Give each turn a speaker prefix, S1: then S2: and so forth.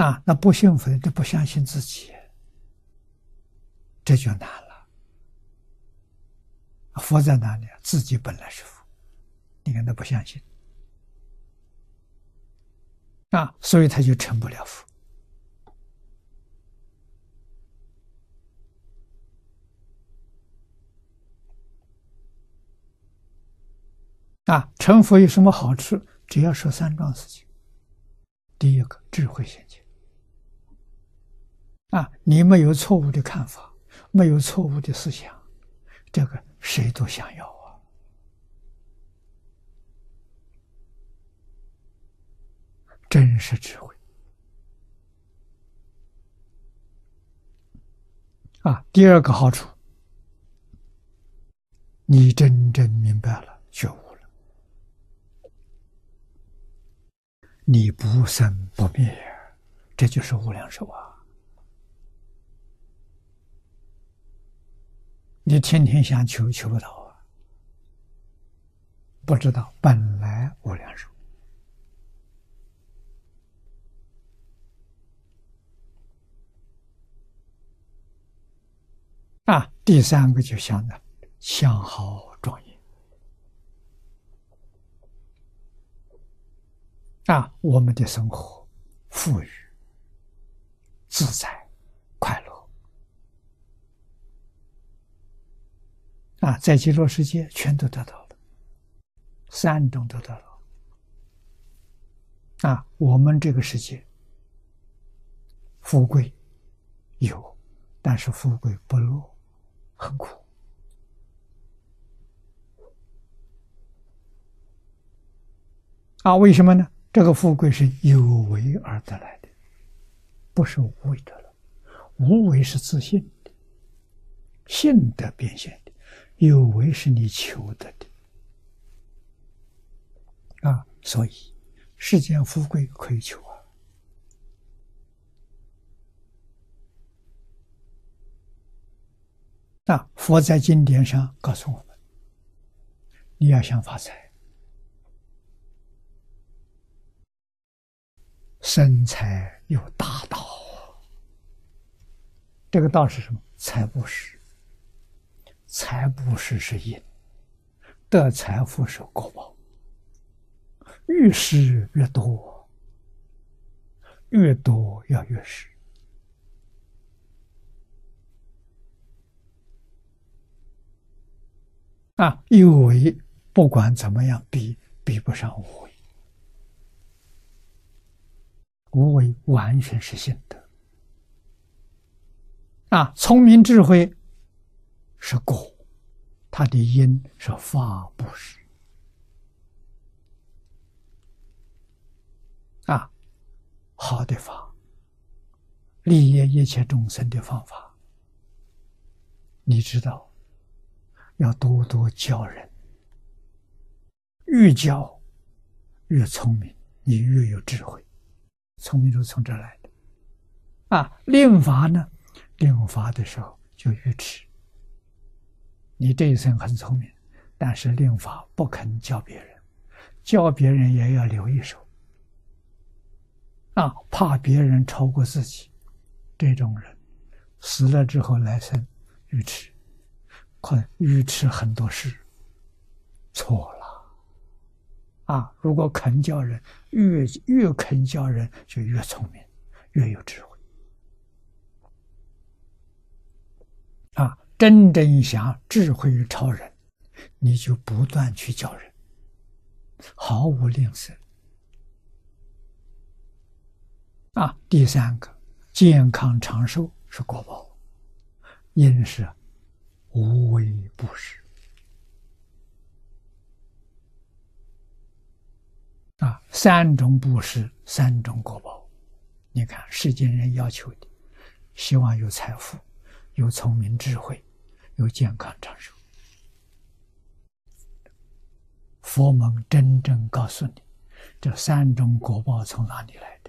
S1: 啊，那不幸福的就不相信自己，这就难了。佛在哪里？自己本来是佛，你看他不相信，啊，所以他就成不了佛。啊，成佛有什么好处？只要说三桩事情。第一个，智慧现前。啊，你没有错误的看法，没有错误的思想，这个谁都想要啊。真实智慧。啊，第二个好处，你真正明白了，觉悟了。你不生不灭，这就是无量寿啊！你天天想求，求不到啊！不知道本来无量寿啊！第三个就想着相好庄严。啊，我们的生活富裕、自在、啊，在极乐世界全都得到了，三种都得了。啊，我们这个世界富贵有，但是富贵不乐，很苦。啊，为什么呢？这个富贵是有为而得来的，不是无为得来。无为是自信的，性德变现；有为是你求得的。啊，所以世间富贵可以求啊。那佛在经典上告诉我们：你要想发财。生财有大道，这个道是什么？财布施，财布施是因，得财富是果报。越施越多，越多要越施啊！有为不管怎么样比，比不上无为。无为完全是性德啊，聪明智慧是果，它的因是法布施啊，好的法，利益一切众生的方法，你知道，要多多教人，越教越聪明，你越有智慧。聪明是从这来的，啊，令法呢？令法的时候就愚痴。你这一生很聪明，但是令法不肯教别人，教别人也要留一手，啊，怕别人超过自己。这种人死了之后来生愚痴，可愚痴很多事，错了。啊！如果肯教人，越越肯教人，就越聪明，越有智慧。真正想智慧于超人，你就不断去教人，毫无吝啬。啊！第三个，健康长寿是国宝，因是无微不施。啊，三种布施，三种果报。你看，世间人要求的，希望有财富，有聪明智慧，有健康长寿。佛门真正告诉你，这三种果报从哪里来？